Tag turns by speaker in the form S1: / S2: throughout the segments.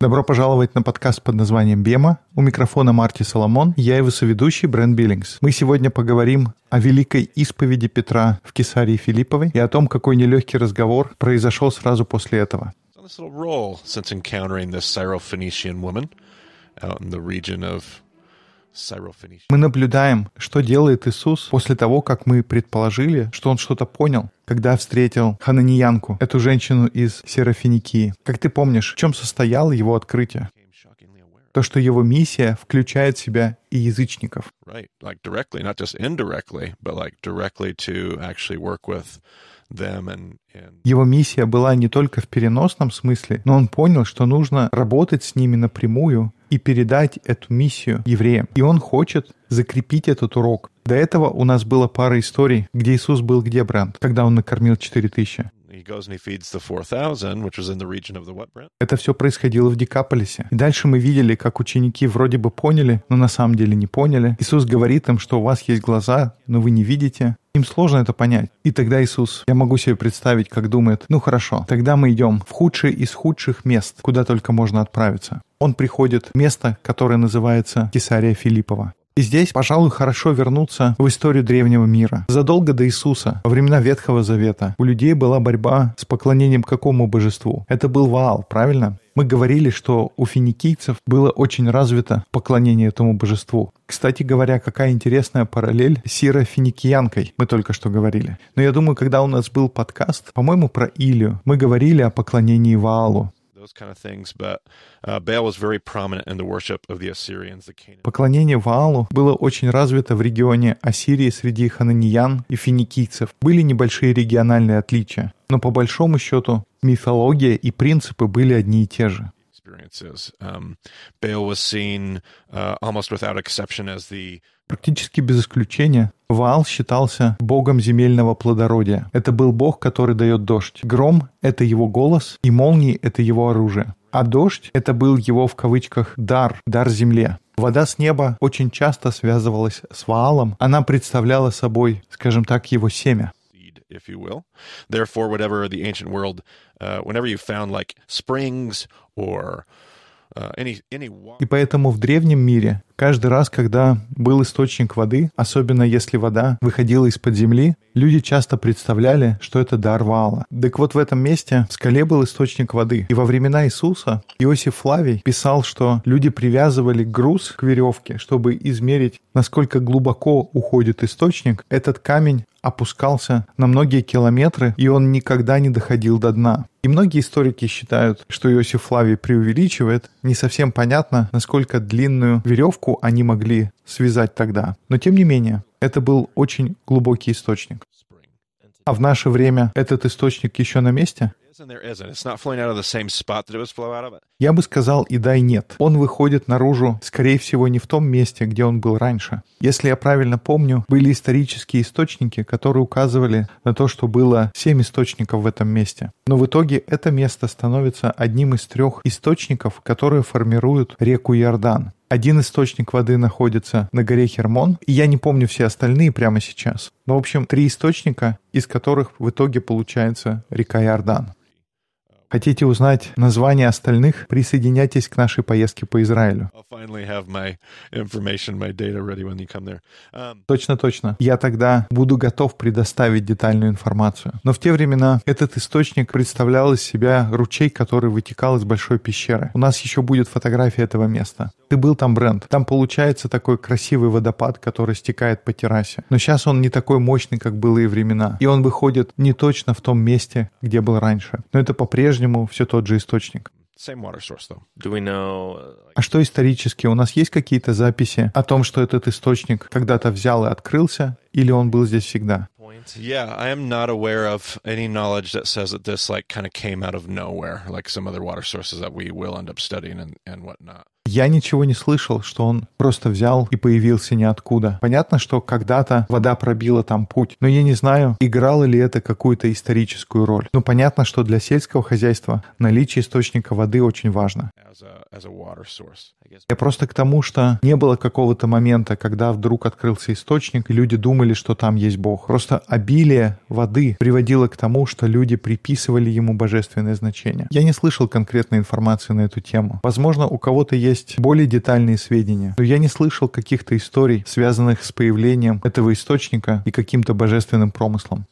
S1: Добро пожаловать на подкаст под названием «Бема». У микрофона Марти Соломон, я его соведущий Брэн Биллингс. Мы сегодня поговорим о великой исповеди Петра в Кесарии Филипповой и о том, какой нелегкий разговор произошел сразу после этого.
S2: On this little roll since encountering this Syrophoenician woman out in the region of.
S1: Мы наблюдаем, что делает Иисус после того, как мы предположили, что Он что-то понял, когда встретил Хананиянку, эту женщину из Серафиникии. Как ты помнишь, в чем состояло его открытие? То, что его миссия включает в себя и язычников. Его миссия была не только в переносном смысле, но он понял, что нужно работать с ними напрямую и передать эту миссию евреям. И он хочет закрепить этот урок. До этого у нас было пара историй, где Иисус был где, Бранд, когда он накормил 4000.
S2: He goes and he feeds the 4000 which was in the region of the what Brent?
S1: Это все происходило в Декаполисе. И дальше мы видели, как ученики вроде бы поняли, но на самом деле не поняли. Иисус говорит им, что у вас есть глаза, но вы не видите. Им сложно это понять. И тогда Иисус, я могу себе представить, как думает, ну хорошо, тогда мы идем в худшее из худших мест, куда только можно отправиться. Он приходит в место, которое называется Кесария Филиппова. И здесь, пожалуй, хорошо вернуться в историю древнего мира. Задолго до Иисуса, во времена Ветхого Завета, у людей была борьба с поклонением какому божеству? Это был Ваал, правильно? Мы говорили, что у финикийцев было очень развито поклонение этому божеству. Кстати говоря, какая интересная параллель с сиро-финикиянкой, мы только что говорили. Но я думаю, когда у нас был подкаст, по-моему, про Илию, мы говорили о поклонении Ваалу. Поклонение Ваалу было очень развито в регионе Ассирии среди хананиян и финикийцев. Были небольшие региональные отличия, но по большому счету мифология и принципы были одни и те же.
S2: experiences. Um, Baal was seen uh, almost without exception as the
S1: Практически без исключения Ваал считался богом земельного плодородия. Это был бог, который дает дождь. Гром — это его голос, и молнии — это его оружие. А дождь — это был его в кавычках дар, дар земле. Вода с неба очень часто связывалась с Ваалом. Она представляла собой, скажем так, его семя.
S2: if you will. Therefore, whatever the ancient world, uh, whenever you found like springs or water,
S1: И поэтому в древнем мире каждый раз, когда был источник воды, особенно если вода выходила из-под земли, люди часто представляли, что это дар Ваала. Так вот в этом месте в скале был источник воды. И во времена Иисуса Иосиф Флавий писал, что люди привязывали груз к веревке, чтобы измерить, насколько глубоко уходит источник. Этот камень опускался на многие километры, и он никогда не доходил до дна. И многие историки считают, что Иосиф Флавий преувеличивает. Не совсем понятно, насколько длинную веревку они могли связать тогда. Но тем не менее, это был очень глубокий источник. А в наше время этот источник еще на месте? Я бы сказал и да, и нет. Он выходит наружу, скорее всего, не в том месте, где он был раньше. Если я правильно помню, были исторические источники, которые указывали на то, что было семь источников в этом месте. Но в итоге это место становится одним из трех источников, которые формируют реку Иордан. Один источник воды находится на горе Хермон, и я не помню все остальные прямо сейчас. Но, в общем, три источника, из которых в итоге получается река Иордан. Хотите узнать название остальных? Присоединяйтесь к нашей поездке по Израилю.
S2: Um,
S1: Точно, точно. Я тогда буду готов предоставить детальную информацию. Но в те времена этот источник представлял из себя ручей, который вытекал из большой пещеры. У нас еще будет фотография этого места. Ты был там, Брент. Там получается такой красивый водопад, который стекает по террасе. Но сейчас он не такой мощный, как былые времена. И он выходит не точно в том месте, где был раньше. Но это по-прежнему все тот же источник.
S2: same water source though.
S3: Do we know? uh, like,
S1: А что исторически? У нас есть какие-то записи о том, что этот источник когда-то взял и открылся, или он был здесь всегда?
S2: Yeah, I am not aware of any knowledge that says that this like kind of came out of nowhere, like some other water sources that we will end up studying and and whatnot.
S1: Я ничего не слышал, что он просто взял и появился ниоткуда. Понятно, что когда-то вода пробила там путь, но я не знаю, играло ли это какую-то историческую роль. Но понятно, что для сельского хозяйства наличие источника воды очень важно. Я просто к тому, что не было какого-то момента, когда вдруг открылся источник, и люди думали, что там есть Бог. Просто обилие воды приводило к тому, что люди приписывали ему божественное значение. Я не слышал конкретной информации на эту тему. Возможно, у кого-то есть более детальные сведения, но я не слышал каких-то историй, связанных с появлением этого источника и каким-то божественным промыслом.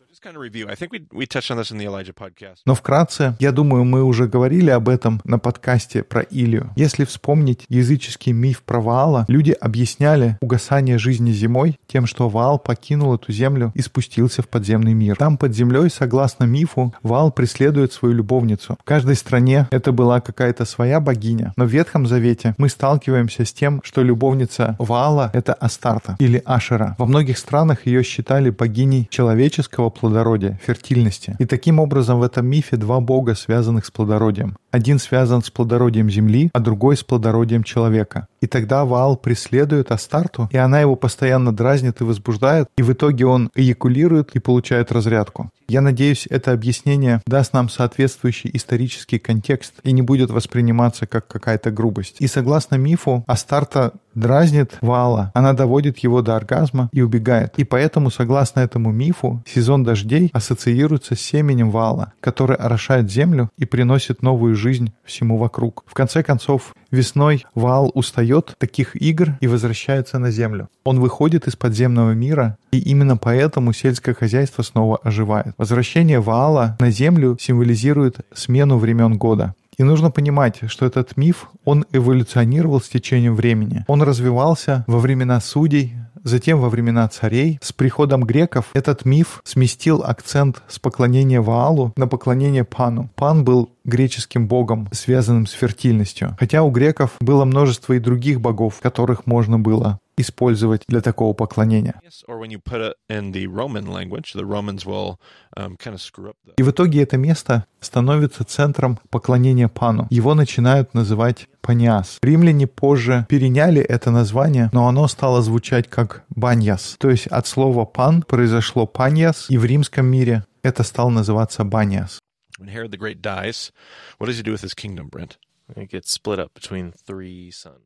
S1: Но вкратце, я думаю, мы уже говорили об этом на подкасте про Илью. Если вспомнить языческий миф про Ваала, люди объясняли угасание жизни зимой тем, что Ваал покинул эту землю и спустился в подземный мир. Там под землей, согласно мифу, Ваал преследует свою любовницу. В каждой стране это была какая-то своя богиня, но в Ветхом Завете мы сталкиваемся с тем, что любовница Ваала — это Астарта или Ашера. Во многих странах ее считали богиней человеческого плодородия, фертильности. И таким образом в этом мифе два бога, связанных с плодородием. Один связан с плодородием земли, а другой с плодородием человека. И тогда Ваал преследует Астарту, и она его постоянно дразнит и возбуждает, и в итоге он эякулирует и получает разрядку. Я надеюсь, это объяснение даст нам соответствующий исторический контекст и не будет восприниматься как какая-то грубость. И согласно мифу, Астарта дразнит Ваала, она доводит его до оргазма и убегает. И поэтому, согласно этому мифу, сезон дождей ассоциируется с семенем Ваала, который орошает землю и приносит новую жизнь всему вокруг. В конце концов, весной Ваал устает таких игр и возвращается на землю. Он выходит из подземного мира, и именно поэтому сельское хозяйство снова оживает. Возвращение Ваала на землю символизирует смену времен года. И нужно понимать, что этот миф, он эволюционировал с течением времени. Он развивался во времена судей, Затем, во времена царей, с приходом греков, этот миф сместил акцент с поклонения Ваалу на поклонение Пану. Пан был греческим богом, связанным с фертильностью. Хотя у греков было множество и других богов, которых можно было использовать для такого поклонения.
S2: Um.
S1: И в итоге это место становится центром поклонения Пану. Его начинают называть Паниас. Римляне позже переняли это название, но оно стало звучать как Баньяс. То есть от слова «пан» произошло Паньяс, и в римском мире это стало называться Баньяс.
S2: When Herod the Great dies, what does he do with his kingdom, Brent?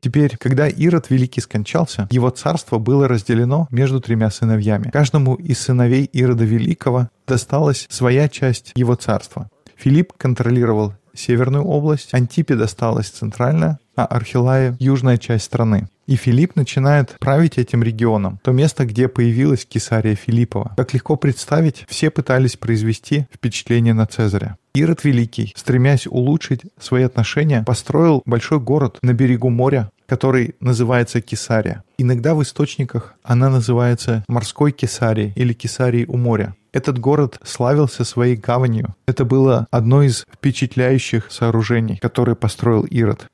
S1: Теперь, когда Ирод Великий скончался, его царство было разделено между тремя сыновьями. Каждому из сыновей Ирода Великого досталась своя часть его царства. Филипп контролировал северную область, Антипе досталась центральная, а Архилае — южная часть страны. И Филипп начинает править этим регионом, то место, где появилась Кесария Филиппова. Как легко представить, все пытались произвести впечатление на Цезаря. Ирод Великий, стремясь улучшить свои отношения, построил большой город на берегу моря, который называется Кесария. Иногда в источниках она называется морской Кесарией или Кесарией у моря. Этот город славился своей гаванью. Это было одно из впечатляющих сооружений, которые построил Ирод.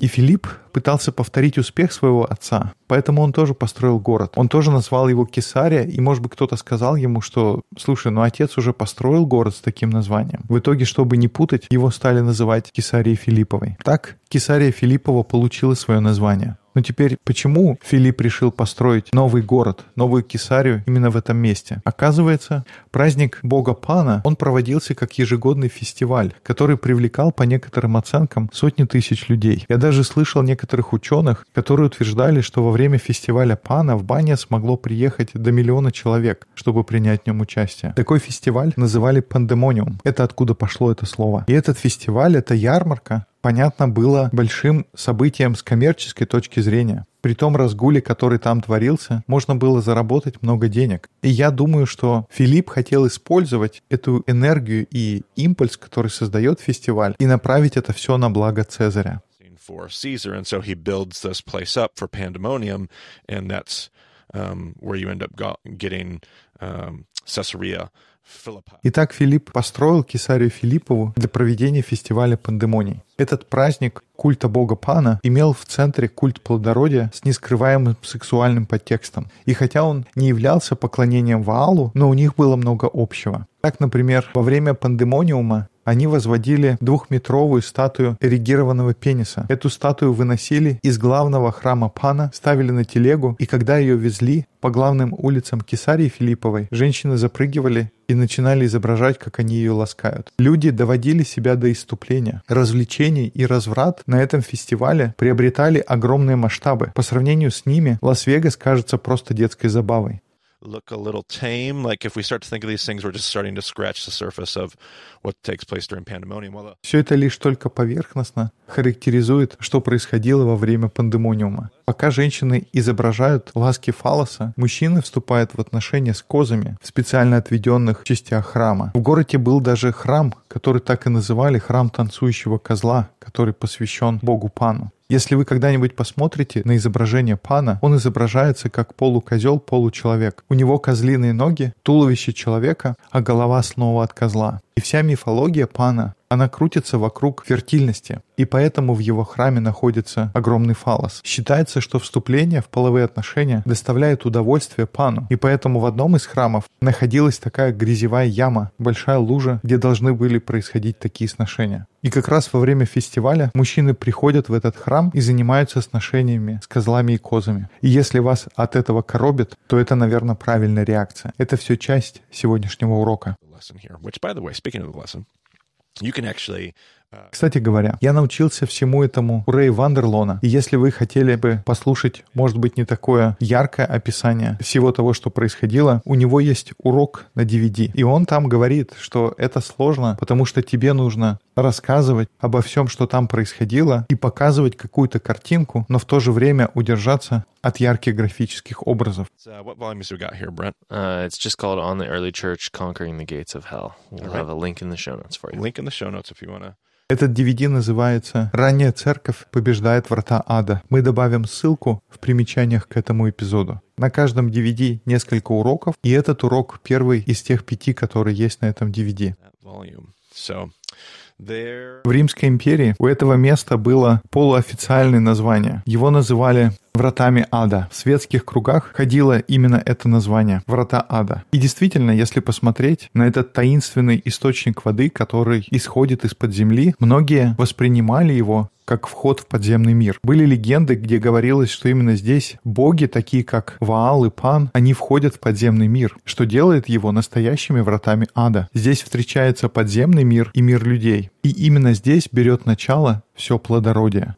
S1: И Филипп пытался повторить успех своего отца, поэтому он тоже построил город. Он тоже назвал его Кесария, и, может быть, кто-то сказал ему, что, слушай, ну отец уже построил город с таким названием. В итоге, чтобы не путать, его стали называть Кесарией Филипповой. Так Кесария Филиппова получила свое название. Но теперь, почему Филипп решил построить новый город, новую Кесарию именно в этом месте? Оказывается, праздник бога Пана, он проводился как ежегодный фестиваль, который привлекал по некоторым оценкам сотни тысяч людей. Я даже слышал некоторых ученых, которые утверждали, что во время фестиваля Пана в бане смогло приехать до миллиона человек, чтобы принять в нем участие. Такой фестиваль называли пандемониум. Это откуда пошло это слово. И этот фестиваль, это ярмарка, понятно, было большим событием с коммерческой точки зрения. При том разгуле, который там творился, можно было заработать много денег. И я думаю, что Филипп хотел использовать эту энергию и импульс, который создает фестиваль, и направить это все на благо Цезаря.
S2: um, um, Caesarea.
S1: Итак, Филипп построил Кесарию Филиппову для проведения фестиваля пандемоний. Этот праздник культа бога Пана имел в центре культ плодородия с нескрываемым сексуальным подтекстом. И хотя он не являлся поклонением Ваалу, но у них было много общего. Так, например, во время пандемониума Они возводили двухметровую статую эрегированного пениса. Эту статую выносили из главного храма Пана, ставили на телегу, и когда ее везли по главным улицам Кесарии Филипповой, женщины запрыгивали и начинали изображать, как они ее ласкают. Люди доводили себя до иступления. Развлечений и разврат на этом фестивале приобретали огромные масштабы. По сравнению с ними Лас-Вегас кажется просто детской забавой.
S2: Look a little tame. Like if we start to think of these things, we're just starting to scratch the surface of what takes place during pandemonium. Well,
S1: Все это лишь только поверхностно характеризует, что происходило во время пандемониума. Пока женщины изображают ласки фалоса, мужчины вступают в отношения с козами в специально отведенных частях храма. В городе был даже храм, который так и называли храм танцующего козла, который посвящен богу Пану. Если вы когда-нибудь посмотрите на изображение пана, он изображается как полукозел, получеловек. У него козлиные ноги, туловище человека, а голова снова от козла. И вся мифология пана, она крутится вокруг фертильности, и поэтому в его храме находится огромный фалос. Считается, что вступление в половые отношения доставляет удовольствие пану, и поэтому в одном из храмов находилась такая грязевая яма, большая лужа, где должны были происходить такие сношения. И как раз во время фестиваля мужчины приходят в этот храм и занимаются сношениями с козлами и козами. И если вас от этого коробит, то это, наверное, правильная реакция. Это все часть сегодняшнего урока.
S2: Lesson here, which, by the way, speaking of the lesson, you can actually
S1: Кстати говоря, я научился всему этому у Рэя Вандерлона. И если вы хотели бы послушать, может быть, не такое яркое описание всего того, что происходило, у него есть урок на DVD. И он там говорит, что это сложно, потому что тебе нужно рассказывать обо всем, что там происходило, и показывать какую-то картинку, но в то же время удержаться от ярких графических образов.
S2: uh, what volumes we got here, Brent?
S3: Uh, it's just called On the Early Church Conquering the Gates of Hell. We'll
S2: All right.
S3: have a link in the show notes for you.
S2: Link in the show notes if you want to.
S1: Этот DVD называется «Ранняя церковь побеждает врата ада». Мы добавим ссылку в примечаниях к этому эпизоду. На каждом DVD несколько уроков, и этот урок первый из тех пяти, которые есть на этом DVD. В Римской империи у этого места было полуофициальное название. Его называли вратами ада. В светских кругах ходило именно это название – врата ада. И действительно, если посмотреть на этот таинственный источник воды, который исходит из-под земли, многие воспринимали его как вход в подземный мир. Были легенды, где говорилось, что именно здесь боги, такие как Ваал и Пан, они входят в подземный мир, что делает его настоящими вратами ада. Здесь встречается подземный мир и мир людей. И именно здесь берет начало все плодородие.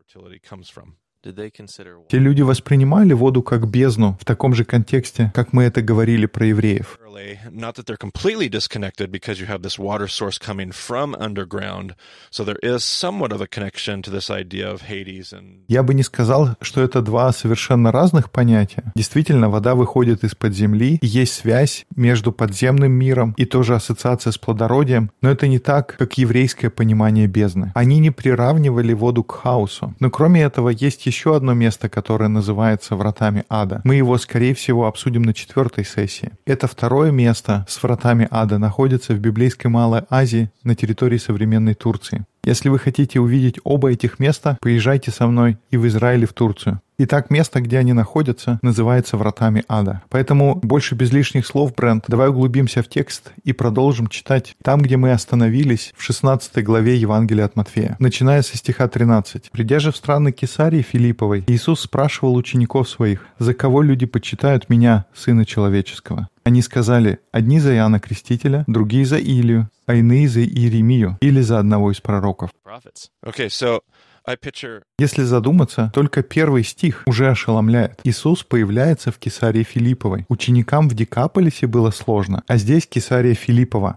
S1: Те люди воспринимали воду как бездну в таком же контексте, как мы это говорили про евреев.
S2: Not that they're completely disconnected because you have this water source coming from underground. So there is somewhat of a connection to this idea of Hades and
S1: Я бы не сказал, что это два совершенно разных понятия. Действительно, вода выходит из-под земли, есть связь между подземным миром и тоже ассоциация с плодородием, но это не так, как еврейское понимание бездны. Они не приравнивали воду к хаосу. Но кроме этого, есть еще одно место, которое называется вратами ада. Мы его, скорее всего, обсудим на четвертой сессии. Это второе место с вратами ада находится в библейской Малой Азии на территории современной Турции. Если вы хотите увидеть оба этих места, поезжайте со мной и в Израиль, и в Турцию. Итак, место, где они находятся, называется вратами ада. Поэтому больше без лишних слов, Брент, давай углубимся в текст и продолжим читать там, где мы остановились в 16 главе Евангелия от Матфея, начиная со стиха 13. «Придя же в страны Кесарии Филипповой, Иисус спрашивал учеников своих, «За кого люди почитают меня, Сына Человеческого?» Они сказали, одни за Иоанна Крестителя, другие за Илию, а иные за Иеремию или за одного из пророков. Если задуматься, только первый стих уже ошеломляет. Иисус появляется в Кесарии Филипповой. Ученикам в Декаполисе было сложно, а здесь Кесария Филиппова.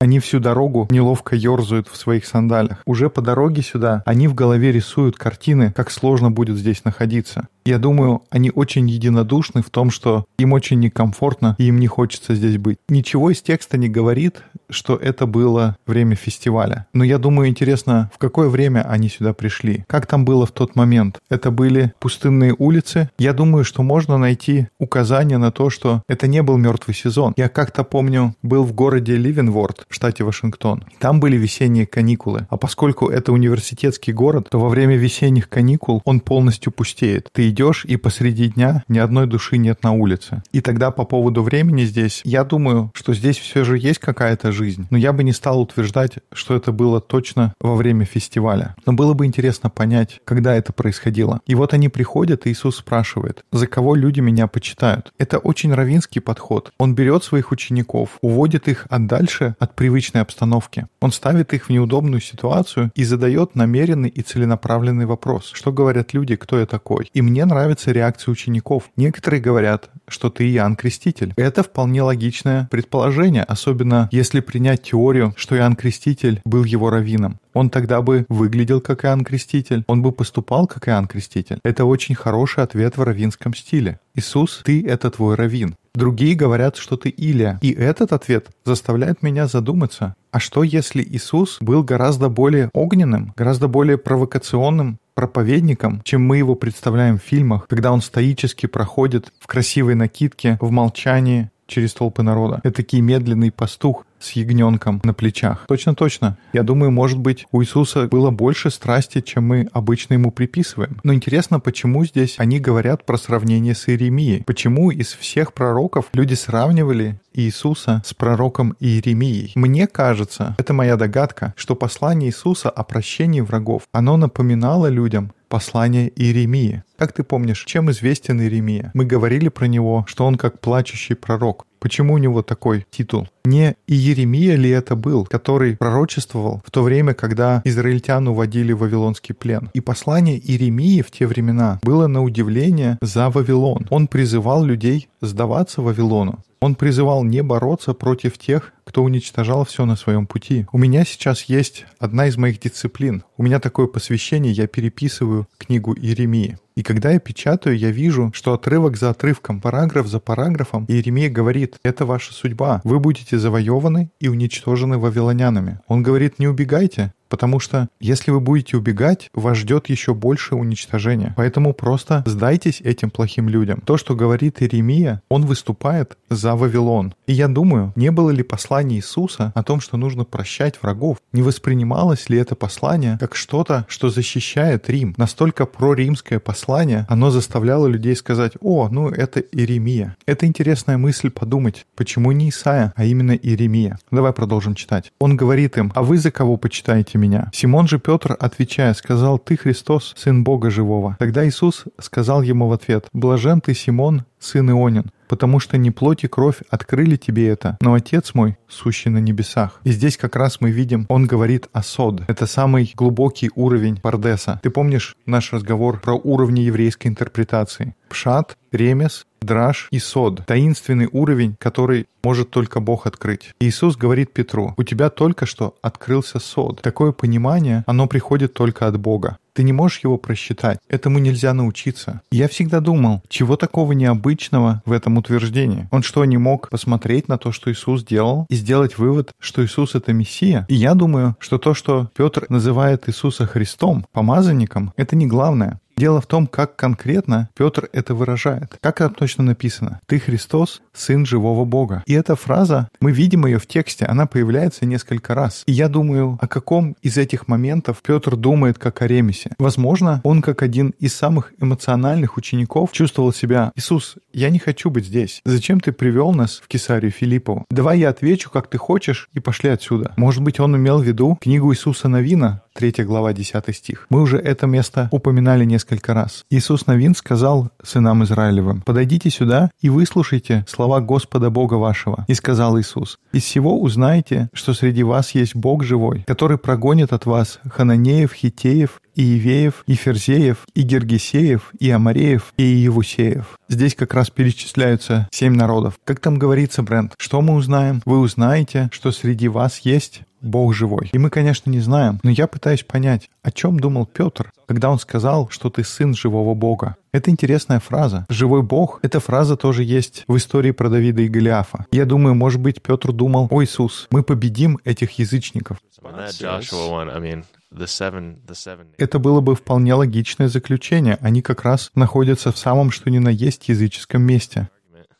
S1: Они всю дорогу неловко ерзают в своих сандалях. Уже по дороге сюда они в голове рисуют картины, как сложно будет здесь находиться. Я думаю, они очень единодушны в том, что им очень некомфортно и им не хочется здесь быть. Ничего из текста не говорит, что это было время фестиваля. Но я думаю, интересно, в какое время они сюда пришли? Как там было в тот момент? Это были пустынные улицы? Я думаю, что можно найти указание на то, что это не был мертвый сезон. Я как-то помню, был в городе Ливенворд в штате Вашингтон. Там были весенние каникулы. А поскольку это университетский город, то во время весенних каникул он полностью пустеет. Ты идешь, и посреди дня ни одной души нет на улице. И тогда по поводу времени здесь, я думаю, что здесь все же есть какая-то жизнь. Но я бы не стал утверждать, что это было точно во время фестиваля. Но было бы интересно понять, когда это происходило. И вот они приходят, и Иисус спрашивает, за кого люди меня почитают? Это очень равинский подход. Он берет своих учеников, уводит их от дальше от привычной обстановки. Он ставит их в неудобную ситуацию и задает намеренный и целенаправленный вопрос. Что говорят люди, кто я такой? И мне нравится реакция учеников. Некоторые говорят, что ты Иоанн Креститель. Это вполне логичное предположение, особенно если принять теорию, что Иоанн Креститель был его раввином. Он тогда бы выглядел как Иоанн Креститель, он бы поступал как Иоанн Креститель. Это очень хороший ответ в раввинском стиле. Иисус, ты — это твой раввин. Другие говорят, что ты Илия. И этот ответ заставляет меня задуматься, а что если Иисус был гораздо более огненным, гораздо более провокационным проповедником, чем мы его представляем в фильмах, когда он стоически проходит в красивой накидке, в молчании, через толпы народа. Это такий медленный пастух с ягненком на плечах. Точно-точно. Я думаю, может быть, у Иисуса было больше страсти, чем мы обычно ему приписываем. Но интересно, почему здесь они говорят про сравнение с Иеремией? Почему из всех пророков люди сравнивали Иисуса с пророком Иеремией? Мне кажется, это моя догадка, что послание Иисуса о прощении врагов, оно напоминало людям послание Иеремии. Как ты помнишь, чем известен Иеремия? Мы говорили про него, что он как плачущий пророк. Почему у него такой титул? Не Иеремия ли это был, который пророчествовал в то время, когда израильтян уводили в Вавилонский плен? И послание Иеремии в те времена было на удивление за Вавилон. Он призывал людей сдаваться Вавилону. Он призывал не бороться против тех, кто уничтожал все на своем пути. У меня сейчас есть одна из моих дисциплин. У меня такое посвящение, я переписываю книгу Иеремии. И когда я печатаю, я вижу, что отрывок за отрывком, параграф за параграфом, Иеремия говорит, это ваша судьба. Вы будете завоеваны и уничтожены вавилонянами. Он говорит, не убегайте, Потому что если вы будете убегать, вас ждет еще больше уничтожения. Поэтому просто сдайтесь этим плохим людям. То, что говорит Иеремия, он выступает за Вавилон. И я думаю, не было ли послания Иисуса о том, что нужно прощать врагов? Не воспринималось ли это послание как что-то, что защищает Рим? Настолько проримское послание, оно заставляло людей сказать, о, ну это Иеремия. Это интересная мысль подумать, почему не Исаия, а именно Иеремия. Давай продолжим читать. Он говорит им, а вы за кого почитаете меня. Симон же Петр, отвечая, сказал, «Ты Христос, Сын Бога Живого». Тогда Иисус сказал ему в ответ, «Блажен ты, Симон, сын Ионин, потому что не плоть и кровь открыли тебе это, но Отец мой, сущий на небесах. И здесь как раз мы видим, он говорит о сод. Это самый глубокий уровень Пардеса. Ты помнишь наш разговор про уровни еврейской интерпретации? Пшат, ремес, драж и сод. Таинственный уровень, который может только Бог открыть. Иисус говорит Петру, у тебя только что открылся сод. Такое понимание, оно приходит только от Бога. Ты не можешь его просчитать. Этому нельзя научиться. Я всегда думал, чего такого необычного в этом утверждении? Он что, не мог посмотреть на то, что Иисус делал, и сделать вывод, что Иисус — это Мессия? И я думаю, что то, что Петр называет Иисуса Христом, помазанником, это не главное. Дело в том, как конкретно Петр это выражает. Как это точно написано? «Ты Христос, Сын живого Бога». И эта фраза, мы видим ее в тексте, она появляется несколько раз. И я думаю, о каком из этих моментов Петр думает как о ремесе. Возможно, он как один из самых эмоциональных учеников чувствовал себя «Иисус, я не хочу быть здесь. Зачем ты привел нас в Кесарию Филиппову? Давай я отвечу, как ты хочешь, и пошли отсюда». Может быть, он имел в виду книгу Иисуса Новина, 3 глава, 10 стих. Мы уже это место упоминали несколько раз. Иисус Новин сказал сынам Израилевым, «Подойдите сюда и выслушайте слова Господа Бога вашего». И сказал Иисус, «Из всего узнаете, что среди вас есть Бог живой, который прогонит от вас хананеев, хитеев, и Ивеев, и Ферзеев, и Гергесеев, и Амареев, и Евусеев. Здесь как раз перечисляются семь народов. Как там говорится, Брент, что мы узнаем? Вы узнаете, что среди вас есть Бог живой. И мы, конечно, не знаем, но я пытаюсь понять, о чем думал Петр, когда он сказал, что ты сын живого Бога. Это интересная фраза. Живой Бог — эта фраза тоже есть в истории про Давида и Голиафа. Я думаю, может быть, Петр думал, о Иисус, мы победим этих язычников. Это было бы вполне логичное заключение. Они как раз находятся в самом что ни на есть языческом месте.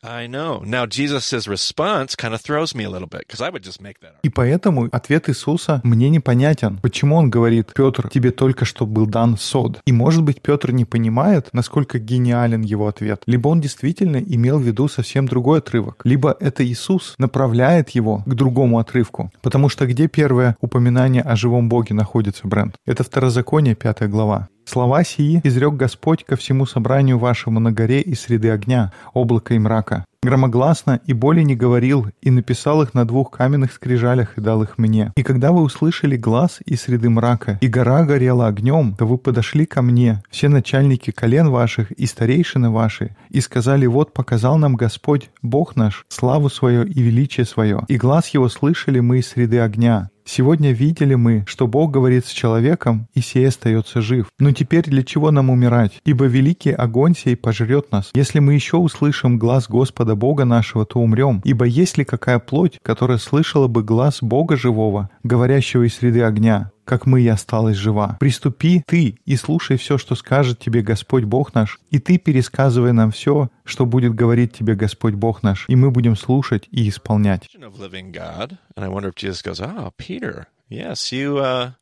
S2: I know. Now, Jesus' response kind of throws me a little bit because I would just make that
S1: И поэтому ответ Иисуса мне непонятен. Почему он говорит, Петр, тебе только что был дан сод? И может быть Петр не понимает, насколько гениален его ответ. Либо он действительно имел в виду совсем другой отрывок. Либо это Иисус направляет его к другому отрывку. Потому что где первое упоминание о живом Боге находится, Брент? Это Второзаконие, пятая глава. Слова сии изрек Господь ко всему собранию вашему на горе из среды огня, облака и мрака. Громогласно и более не говорил, и написал их на двух каменных скрижалях и дал их мне. И когда вы услышали глаз из среды мрака, и гора горела огнем, то вы подошли ко мне, все начальники колен ваших и старейшины ваши, и сказали, вот показал нам Господь, Бог наш, славу свое и величие свое, и глаз его слышали мы из среды огня. Сегодня видели мы, что Бог говорит с человеком, и сей остается жив. Но теперь для чего нам умирать? Ибо великий огонь сей пожрет нас. Если мы еще услышим глаз Господа Бога нашего, то умрем. Ибо есть ли какая плоть, которая слышала бы глаз Бога живого, говорящего из среды огня? Как мы и осталась жива. Приступи ты и слушай все, что скажет тебе Господь Бог наш, и ты пересказывай нам все, что будет говорить тебе Господь Бог наш, и мы будем слушать и исполнять.
S2: you, uh.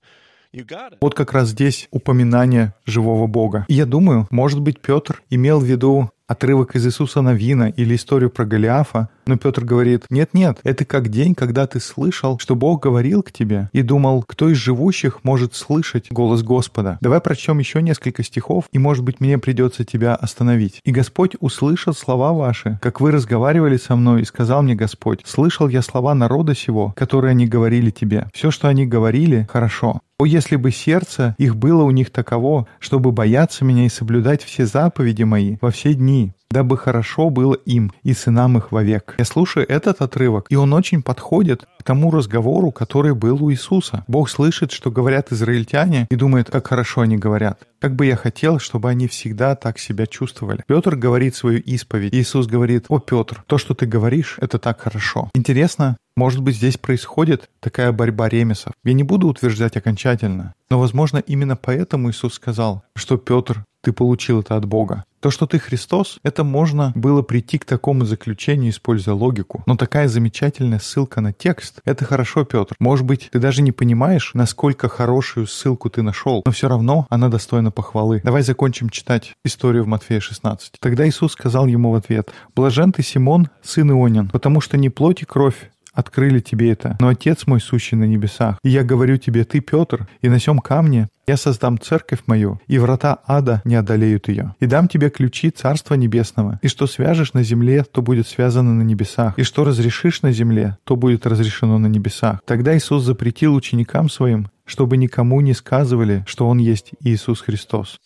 S1: Вот как раз здесь упоминание живого Бога. И я думаю, может быть, Петр имел в виду отрывок из Иисуса Навина или историю про Голиафа, но Петр говорит, нет-нет, это как день, когда ты слышал, что Бог говорил к тебе, и думал, кто из живущих может слышать голос Господа. Давай прочтем еще несколько стихов, и, может быть, мне придется тебя остановить. «И Господь услышал слова ваши, как вы разговаривали со мной, и сказал мне Господь, слышал я слова народа сего, которые они говорили тебе. Все, что они говорили, хорошо. О, если бы сердце их было у них таково, чтобы бояться меня и соблюдать все заповеди мои во все дни, дабы хорошо было им и сынам их вовек. Я слушаю этот отрывок, и он очень подходит к тому разговору, который был у Иисуса. Бог слышит, что говорят израильтяне, и думает, как хорошо они говорят. Как бы я хотел, чтобы они всегда так себя чувствовали. Петр говорит свою исповедь. Иисус говорит, о, Петр, то, что ты говоришь, это так хорошо. Интересно, может быть, здесь происходит такая борьба ремесов. Я не буду утверждать окончательно, но, возможно, именно поэтому Иисус сказал, что Петр, ты получил это от Бога. То, что ты Христос, это можно было прийти к такому заключению, используя логику. Но такая замечательная ссылка на текст — это хорошо, Петр. Может быть, ты даже не понимаешь, насколько хорошую ссылку ты нашел, но все равно она достойна похвалы. Давай закончим читать историю в Матфея 16. Тогда Иисус сказал ему в ответ, «Блажен ты, Симон, сын Ионин, потому что не плоть и кровь открыли тебе это, но Отец мой сущий на небесах. И я говорю тебе, ты, Петр, и на сем камне я создам церковь мою, и врата ада не одолеют ее. И дам тебе ключи Царства Небесного. И что свяжешь на земле, то будет связано на небесах. И что разрешишь на земле, то будет разрешено на небесах. Тогда Иисус запретил ученикам своим чтобы никому не сказывали, что Он есть Иисус Христос.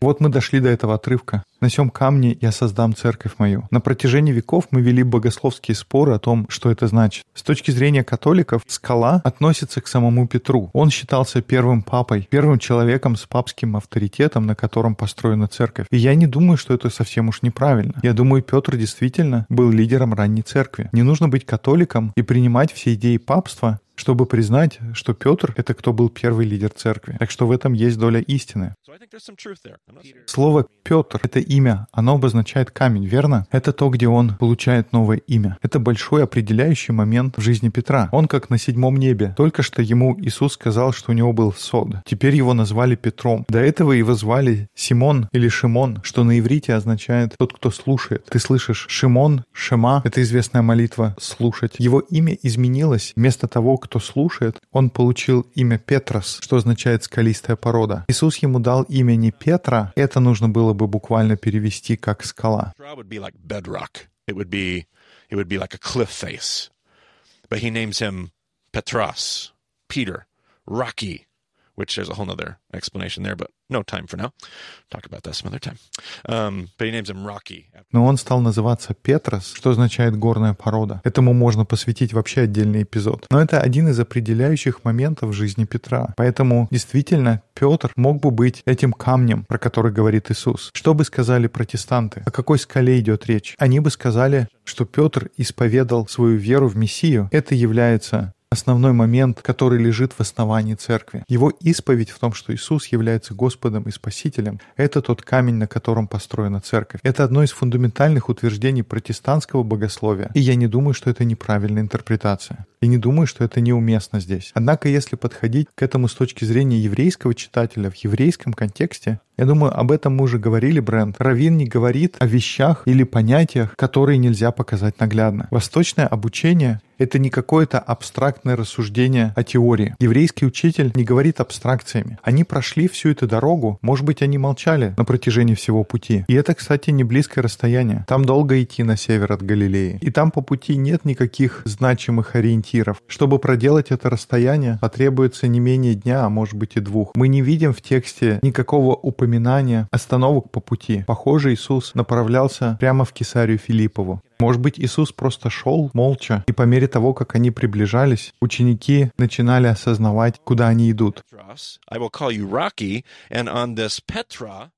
S1: Вот мы дошли до этого отрывка. «На сем камне я создам церковь мою». На протяжении веков мы вели богословские споры о том, что это значит. С точки зрения католиков, скала относится к самому Петру. Он считался первым папой, первым человеком с папским авторитетом, на котором построена церковь. И я не думаю, что это совсем уж неправильно. Я думаю, Петр действительно был лидером ранней церкви. Не нужно быть католиком и принимать все идеи папства, чтобы признать, что Петр — это кто был первый лидер церкви. Так что в этом есть доля истины. Слово «Петр» — это имя, оно обозначает камень, верно? Это то, где он получает новое имя. Это большой определяющий момент в жизни Петра. Он как на седьмом небе. Только что ему Иисус сказал, что у него был сод. Теперь его назвали Петром. До этого его звали Симон или Шимон, что на иврите означает «тот, кто слушает». Ты слышишь Шимон, Шема — это известная молитва «слушать». Его имя изменилось. Вместо того, кто слушает, он получил имя Петрос, что означает «скалистая порода». Иисус ему дал имя не Петра, это нужно было бы буквально перевести как «скала».
S2: But he names which there's a whole other explanation there, but no time for now. Talk about that some other time. Um, but he names him Rocky.
S1: Но он стал называться Петрос, что означает «горная порода». Этому можно посвятить вообще отдельный эпизод. Но это один из определяющих моментов жизни Петра. Поэтому действительно Петр мог бы быть этим камнем, про который говорит Иисус. Что бы сказали протестанты? О какой скале идет речь? Они бы сказали, что Петр исповедал свою веру в Мессию. Это является основной момент, который лежит в основании церкви. Его исповедь в том, что Иисус является Господом и Спасителем, это тот камень, на котором построена церковь. Это одно из фундаментальных утверждений протестантского богословия. И я не думаю, что это неправильная интерпретация. И не думаю, что это неуместно здесь. Однако, если подходить к этому с точки зрения еврейского читателя в еврейском контексте, я думаю, об этом мы уже говорили, Брент. Равин не говорит о вещах или понятиях, которые нельзя показать наглядно. Восточное обучение это не какое-то абстрактное рассуждение о теории. Еврейский учитель не говорит абстракциями. Они прошли всю эту дорогу, может быть, они молчали на протяжении всего пути. И это, кстати, не близкое расстояние. Там долго идти на север от Галилеи. И там по пути нет никаких значимых ориентиров. Чтобы проделать это расстояние, потребуется не менее дня, а может быть и двух. Мы не видим в тексте никакого упоминания остановок по пути. Похоже, Иисус направлялся прямо в Кесарию Филиппову. Может быть, Иисус просто шел молча, и по мере того, как они приближались, ученики начинали осознавать, куда они идут.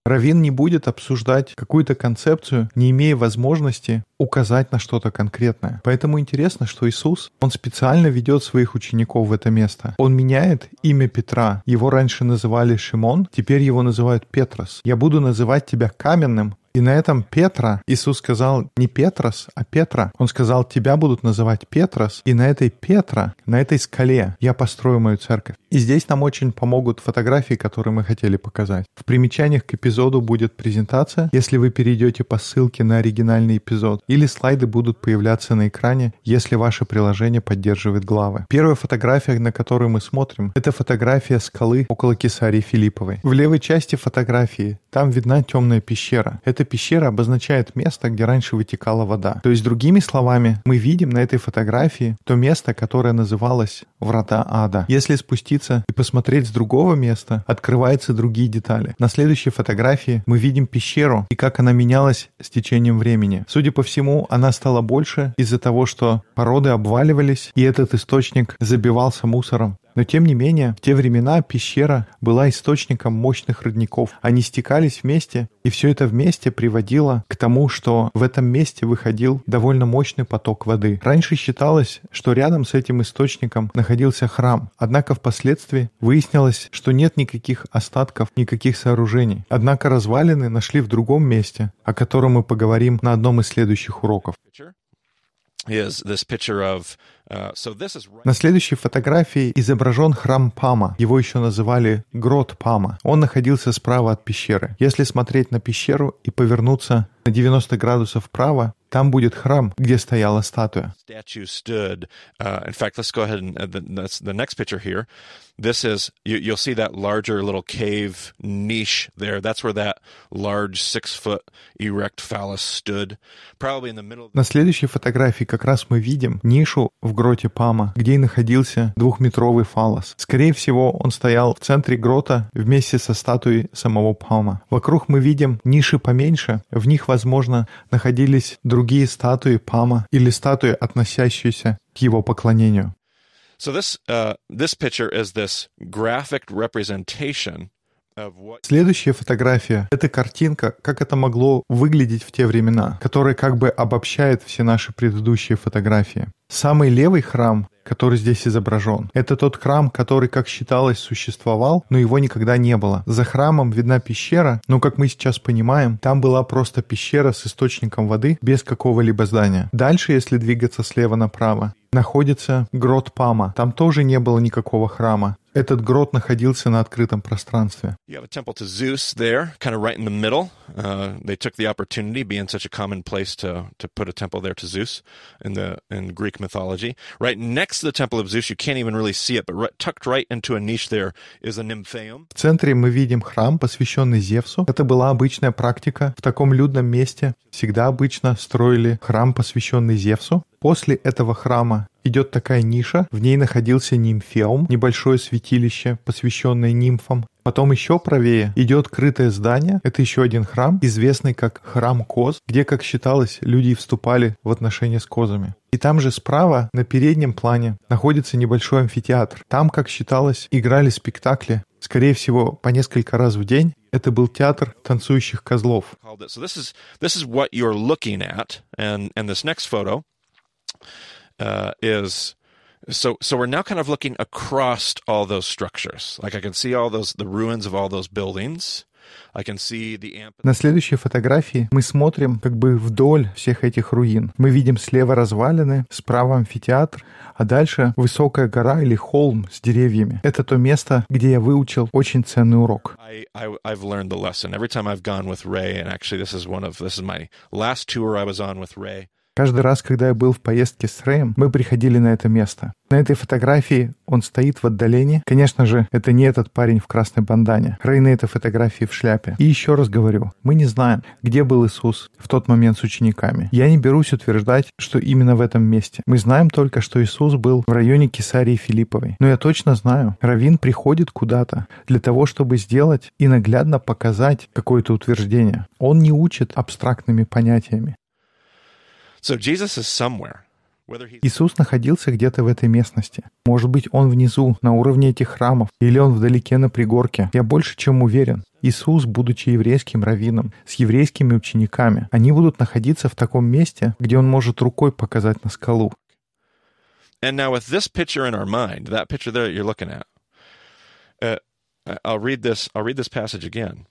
S1: Равин не будет обсуждать какую-то концепцию, не имея возможности указать на что-то конкретное. Поэтому интересно, что Иисус, Он специально ведет своих учеников в это место. Он меняет имя Петра. Его раньше называли Шимон, теперь его называют Петрос. «Я буду называть тебя каменным, и на этом Петра, Иисус сказал не Петрос, а Петра. Он сказал, тебя будут называть Петрос, и на этой Петра, на этой скале я построю мою церковь. И здесь нам очень помогут фотографии, которые мы хотели показать. В примечаниях к эпизоду будет презентация, если вы перейдете по ссылке на оригинальный эпизод, или слайды будут появляться на экране, если ваше приложение поддерживает главы. Первая фотография, на которую мы смотрим, это фотография скалы около Кесарии Филипповой. В левой части фотографии там видна темная пещера. Это пещера обозначает место, где раньше вытекала вода. То есть, другими словами, мы видим на этой фотографии то место, которое называлось «Врата ада». Если спуститься и посмотреть с другого места, открываются другие детали. На следующей фотографии мы видим пещеру и как она менялась с течением времени. Судя по всему, она стала больше из-за того, что породы обваливались, и этот источник забивался мусором. Но тем не менее, в те времена пещера была источником мощных родников. Они стекались вместе, и все это вместе приводило к тому, что в этом месте выходил довольно мощный поток воды. Раньше считалось, что рядом с этим источником находился храм, однако впоследствии выяснилось, что нет никаких остатков, никаких сооружений. Однако развалины нашли в другом месте, о котором мы поговорим на одном из следующих уроков. На следующей фотографии изображен храм Пама. Его еще называли Грот Пама. Он находился справа от пещеры. Если смотреть на пещеру и повернуться на 90 градусов вправо, там будет храм, где стояла статуя.
S2: This is you, you'll see that larger little cave niche there. That's where that large six foot erect phallus stood. Probably in the middle.
S1: На следующей фотографии как раз мы видим нишу в гроте Пама, где и находился двухметровый фалос. Скорее всего, он стоял в центре грота вместе со статуей самого Пама. Вокруг мы видим ниши поменьше. В них, возможно, находились другие статуи Пама или статуи, относящиеся к его поклонению.
S2: So this uh, this picture is this graphic representation
S1: Следующая фотография — это картинка, как это могло выглядеть в те времена, которая как бы обобщает все наши предыдущие фотографии. Самый левый храм, который здесь изображен, это тот храм, который, как считалось, существовал, но его никогда не было. За храмом видна пещера, но, как мы сейчас понимаем, там была просто пещера с источником воды без какого-либо здания. Дальше, если двигаться слева направо, находится грот Пама. Там тоже не было никакого храма. Этот грот находился на открытом пространстве.
S2: You Uh, mythology. Right next to the temple of Zeus, you can't even really see it, but right, tucked right into a niche there is a nymphaeum.
S1: В центре мы видим храм, посвященный Зевсу. Это была обычная практика. В таком людном месте всегда обычно строили храм, посвященный Зевсу. После этого храма идет такая ниша, в ней находился нимфеум, небольшое святилище, посвященное нимфам. Потом еще правее идет крытое здание, это еще один храм, известный как храм коз, где, как считалось, люди вступали в отношения с козами. И там же справа, на переднем плане, находится небольшой амфитеатр. Там, как считалось, играли спектакли, скорее всего, по несколько раз в день. Это был театр танцующих козлов.
S2: So this is this is uh, is So, so we're now kind of looking across all those structures. Like I can see all those, the ruins of all those buildings. I can see the amphitheater.
S1: На следующей фотографии мы смотрим как бы вдоль всех этих руин. Мы видим слева развалины, справа амфитеатр, а дальше высокая гора или холм с деревьями. Это то место, где я выучил очень ценный урок.
S2: I, I, I've learned the lesson every time I've gone with Ray, and actually, this is one of this is my last tour I was on with Ray.
S1: Каждый раз, когда я был в поездке с Рэем, мы приходили на это место. На этой фотографии он стоит в отдалении. Конечно же, это не этот парень в красной бандане. Рэй на этой фотографии в шляпе. И еще раз говорю, мы не знаем, где был Иисус в тот момент с учениками. Я не берусь утверждать, что именно в этом месте. Мы знаем только, что Иисус был в районе Кесарии Филипповой. Но я точно знаю, Равин приходит куда-то для того, чтобы сделать и наглядно показать какое-то утверждение. Он не учит абстрактными понятиями.
S2: So Jesus is somewhere. Whether he's
S1: Иисус находился где-то в этой местности. Может быть, он внизу, на уровне этих храмов, или он вдалеке на пригорке. Я больше чем уверен. Иисус, будучи еврейским раввином, с еврейскими учениками, они будут находиться в таком месте, где он может рукой показать на скалу.
S2: And now, with this picture in our mind, that picture there that you're looking at, uh, I'll read this. I'll read this passage again.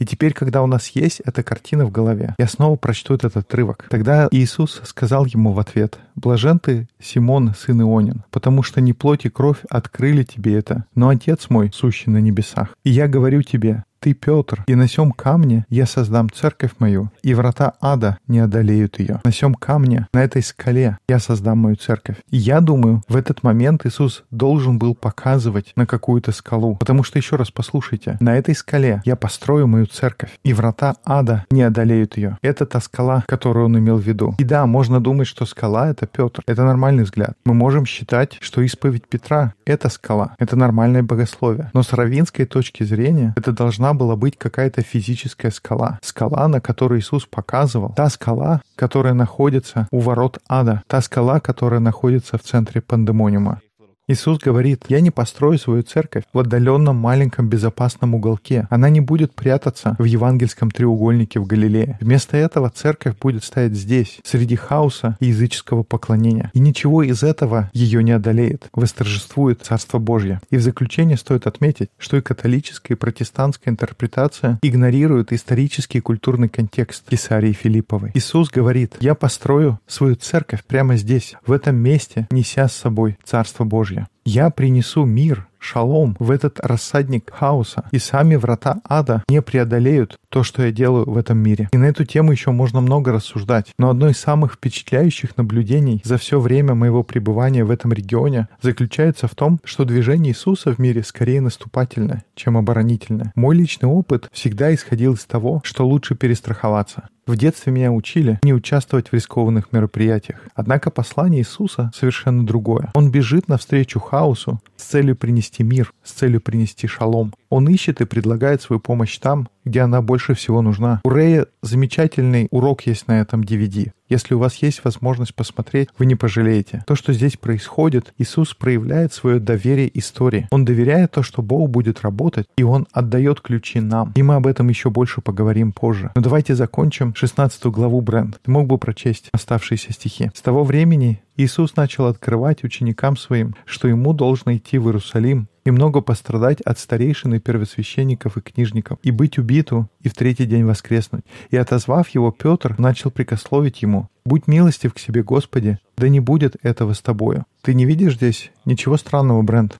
S1: И теперь, когда у нас есть эта картина в голове, я снова прочту этот отрывок. Тогда Иисус сказал ему в ответ, «Блажен ты, Симон, сын Ионин, потому что не плоть и кровь открыли тебе это, но Отец мой, сущий на небесах. И я говорю тебе, ты, Петр, и на сем камне я создам церковь мою, и врата ада не одолеют ее. На сем камне, на этой скале я создам мою церковь. И я думаю, в этот момент Иисус должен был показывать на какую-то скалу. Потому что, еще раз послушайте, на этой скале я построю мою церковь, и врата ада не одолеют ее. Это та скала, которую он имел в виду. И да, можно думать, что скала — это Петр. Это нормальный взгляд. Мы можем считать, что исповедь Петра — это скала. Это нормальное богословие. Но с равинской точки зрения это должна была быть какая-то физическая скала. Скала, на которой Иисус показывал. Та скала, которая находится у ворот ада. Та скала, которая находится в центре пандемониума. Иисус говорит, «Я не построю свою церковь в отдаленном маленьком безопасном уголке. Она не будет прятаться в евангельском треугольнике в Галилее. Вместо этого церковь будет стоять здесь, среди хаоса и языческого поклонения. И ничего из этого ее не одолеет. Восторжествует Царство Божье». И в заключение стоит отметить, что и католическая, и протестантская интерпретация игнорируют исторический и культурный контекст Кесарии Филипповой. Иисус говорит, «Я построю свою церковь прямо здесь, в этом месте, неся с собой Царство Божье». Я принесу мир, шалом в этот рассадник хаоса, и сами врата ада не преодолеют то, что я делаю в этом мире. И на эту тему еще можно много рассуждать, но одно из самых впечатляющих наблюдений за все время моего пребывания в этом регионе заключается в том, что движение Иисуса в мире скорее наступательное, чем оборонительное. Мой личный опыт всегда исходил из того, что лучше перестраховаться. В детстве меня учили не участвовать в рискованных мероприятиях. Однако послание Иисуса совершенно другое. Он бежит навстречу хаосу с целью принести мир, с целью принести шалом. Он ищет и предлагает свою помощь там, где она больше всего нужна. У Рэя замечательный урок есть на этом DVD. Если у вас есть возможность посмотреть, вы не пожалеете. То, что здесь происходит, Иисус проявляет свое доверие истории. Он доверяет то, что Бог будет работать, и Он отдает ключи нам. И мы об этом еще больше поговорим позже. Но давайте закончим 16 главу Бренд. Ты мог бы прочесть оставшиеся стихи. С того времени Иисус начал открывать ученикам своим, что ему должно идти в Иерусалим и много пострадать от старейшин и первосвященников и книжников, и быть убиту, и в третий день воскреснуть. И отозвав его, Петр начал прикословить ему, «Будь милостив к себе, Господи, да не будет этого с тобою». Ты не видишь здесь ничего странного, Брент?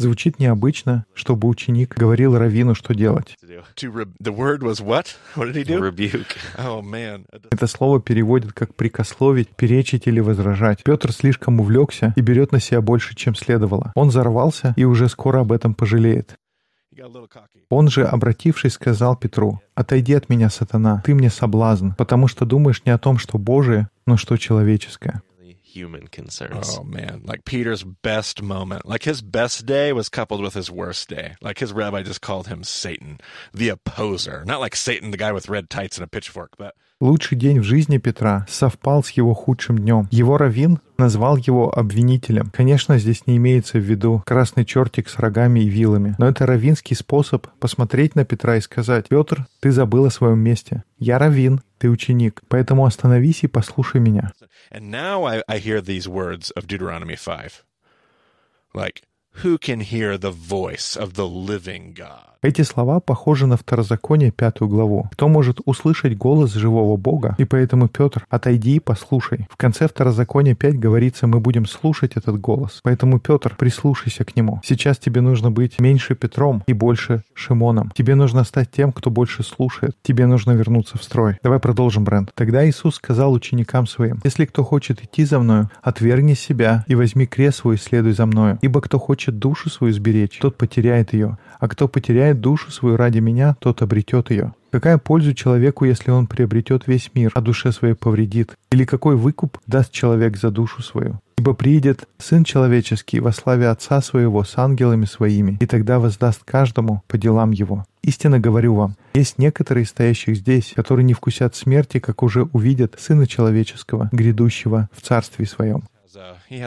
S1: Звучит необычно, чтобы ученик говорил Равину, что делать.
S3: to do.
S2: To re- the word was what? What did he do?
S3: Rebuke.
S2: Oh man.
S1: Это слово переводит как «прикословить», «перечить» или «возражать». Петр слишком увлекся и берет на себя больше, чем следовало. Он взорвался и уже скоро об этом пожалеет. Он же, обратившись, сказал Петру, «Отойди от меня, сатана, ты мне соблазн, потому что думаешь не о том, что Божие, но что человеческое».
S3: Human concerns.
S2: Oh man, like Peter's best moment, like his best day was coupled with his worst day. Like his rabbi just called him Satan, the opposer. Not like Satan, the guy with red tights and a pitchfork, but
S1: Лучший день в жизни Петра совпал с его худшим днем. Его раввин назвал его обвинителем. Конечно, здесь не имеется в виду красный чертик с рогами и вилами, но это равинский способ посмотреть на Петра и сказать, «Петр, ты забыл о своем месте. Я равин, ты ученик, поэтому остановись и послушай меня».
S2: And now I, I hear these words of Deuteronomy 5. Like, who can hear the voice of the living God?
S1: Эти слова похожи на Второзаконие, пятую главу. Кто может услышать голос живого Бога? И поэтому, Петр, отойди и послушай. В конце Второзакония 5 говорится, мы будем слушать этот голос. Поэтому, Петр, прислушайся к нему. Сейчас тебе нужно быть меньше Петром и больше Шимоном. Тебе нужно стать тем, кто больше слушает. Тебе нужно вернуться в строй. Давай продолжим, Брент. Тогда Иисус сказал ученикам своим, «Если кто хочет идти за мною, отвергни себя и возьми крест свой и следуй за мною. Ибо кто хочет душу свою сберечь, тот потеряет ее. А кто потеряет душу свою ради меня, тот обретет ее. Какая польза человеку, если он приобретет весь мир, а душе своей повредит? Или какой выкуп даст человек за душу свою? Ибо приидет Сын Человеческий во славе Отца Своего с ангелами Своими, и тогда воздаст каждому по делам Его. Истинно говорю вам, есть некоторые стоящих здесь, которые не вкусят смерти, как уже увидят Сына Человеческого, грядущего в Царстве Своем.
S2: He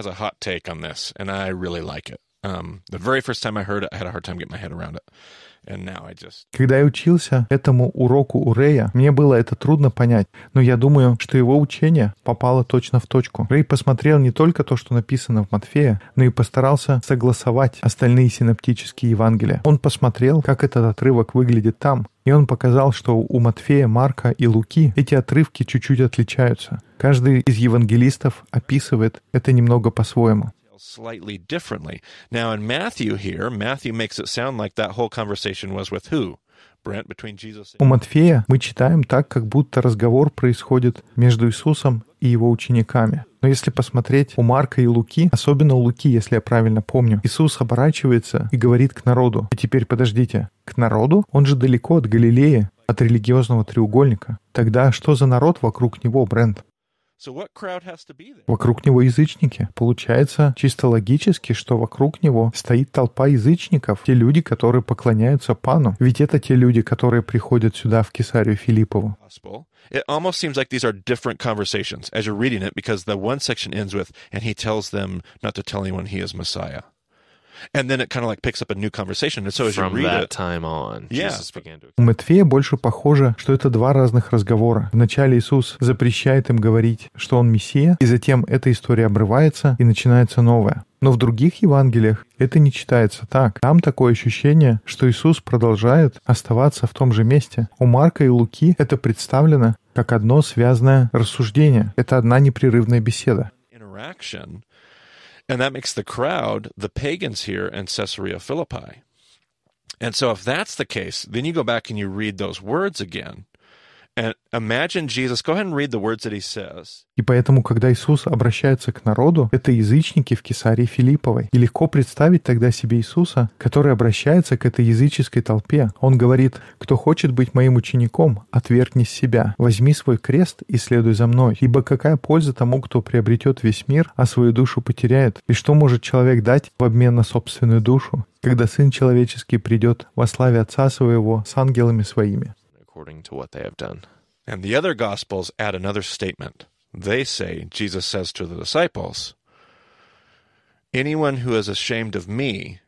S1: Когда я учился этому уроку у Рэя, мне было это трудно понять, но я думаю, что его учение попало точно в точку. Рэй посмотрел не только то, что написано в Матфея, но и постарался согласовать остальные синоптические Евангелия. Он посмотрел, как этот отрывок выглядит там, и он показал, что у Матфея, Марка и Луки эти отрывки чуть-чуть отличаются. Каждый из евангелистов описывает это немного по-своему.
S2: Slightly differently. Now, in Matthew here, Matthew makes it sound like that whole conversation was with who?
S1: У Матфея мы читаем так, как будто разговор происходит между Иисусом и его учениками. Но если посмотреть у Марка и Луки, особенно у Луки, если я правильно помню, Иисус оборачивается и говорит к народу. И теперь подождите, к народу? Он же далеко от Галилеи, от религиозного треугольника. Тогда что за народ вокруг него, Брент? Вокруг него язычники. Получается чисто логически, что вокруг него стоит толпа язычников, те люди, которые поклоняются пану. Ведь это те люди, которые приходят сюда, в Кесарию Филиппову.
S2: It almost seems like these are different conversations as you're reading it because the one section ends with, and he tells them not to tell anyone he is Messiah. And then it kind of like picks up a new conversation. And so as
S3: From
S2: you read
S3: that
S2: it,
S3: time on,
S2: Yeah.
S3: Jesus began to
S1: У Матфея больше похоже, что это два разных разговора. Вначале Иисус запрещает им говорить, что Он Мессия, и затем эта история обрывается и начинается новая. Но в других Евангелиях это не читается так. Там такое ощущение, что Иисус продолжает оставаться в том же месте. У Марка и Луки это представлено как одно связанное рассуждение. Это одна непрерывная беседа.
S2: interaction. And that makes the crowd the pagans here in Caesarea Philippi. And so, if that's the case, then you go back and you read those words again.
S1: И поэтому, когда Иисус обращается к народу, это язычники в Кесарии Филипповой. И легко представить тогда себе Иисуса, который обращается к этой языческой толпе. Он говорит, кто хочет быть моим учеником, отвергни себя, возьми свой крест и следуй за мной. Ибо какая польза тому, кто приобретет весь мир, а свою душу потеряет? И что может человек дать в обмен на собственную душу, когда Сын Человеческий придет во славе Отца Своего с ангелами Своими?
S3: According to what they have done.
S2: And the other gospels add another statement. They say, Jesus says to the disciples, Anyone who is ashamed of me,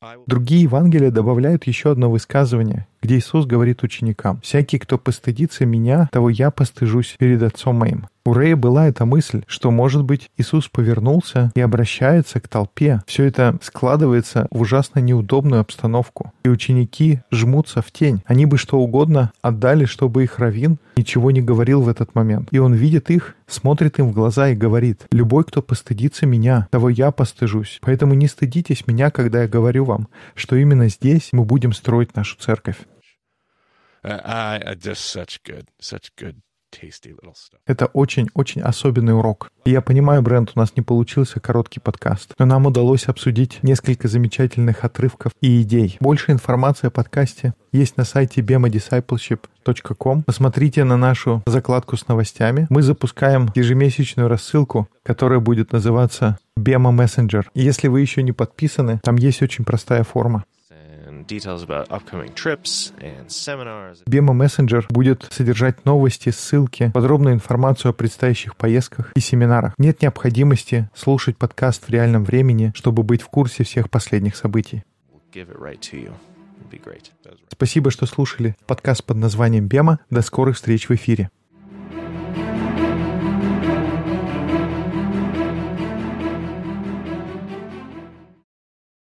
S2: I will.
S1: Другие Евангелия добавляют еще одно высказывание, где Иисус говорит ученикам, «Всякий, кто постыдится меня, того я постыжусь перед Отцом моим». У Рэя была эта мысль, что, может быть, Иисус повернулся и обращается к толпе. Все это складывается в ужасно неудобную обстановку. И ученики жмутся в тень. Они бы что угодно отдали, чтобы их раввин ничего не говорил в этот момент. И он видит их, смотрит им в глаза и говорит, «Любой, кто постыдится меня, того я постыжусь. Поэтому не стыдитесь меня, когда я говорю вам, что именно здесь мы будем строить нашу церковь».
S2: Uh, I, I just such good, such good.
S1: Это очень-очень особенный урок. Я понимаю, Брент, у нас не получился короткий подкаст, но нам удалось обсудить несколько замечательных отрывков и идей. Больше информации о подкасте есть на сайте bemadiscipleship.com. Посмотрите на нашу закладку с новостями. Мы запускаем ежемесячную рассылку, которая будет называться Bema Messenger. Если вы еще не подписаны, там есть очень простая форма. Бема Мессенджер будет содержать новости, ссылки, подробную информацию о предстоящих поездках и семинарах. Нет необходимости слушать подкаст в реальном времени, чтобы быть в курсе всех последних событий. Спасибо, что слушали подкаст под названием «Бема». До скорых встреч в эфире.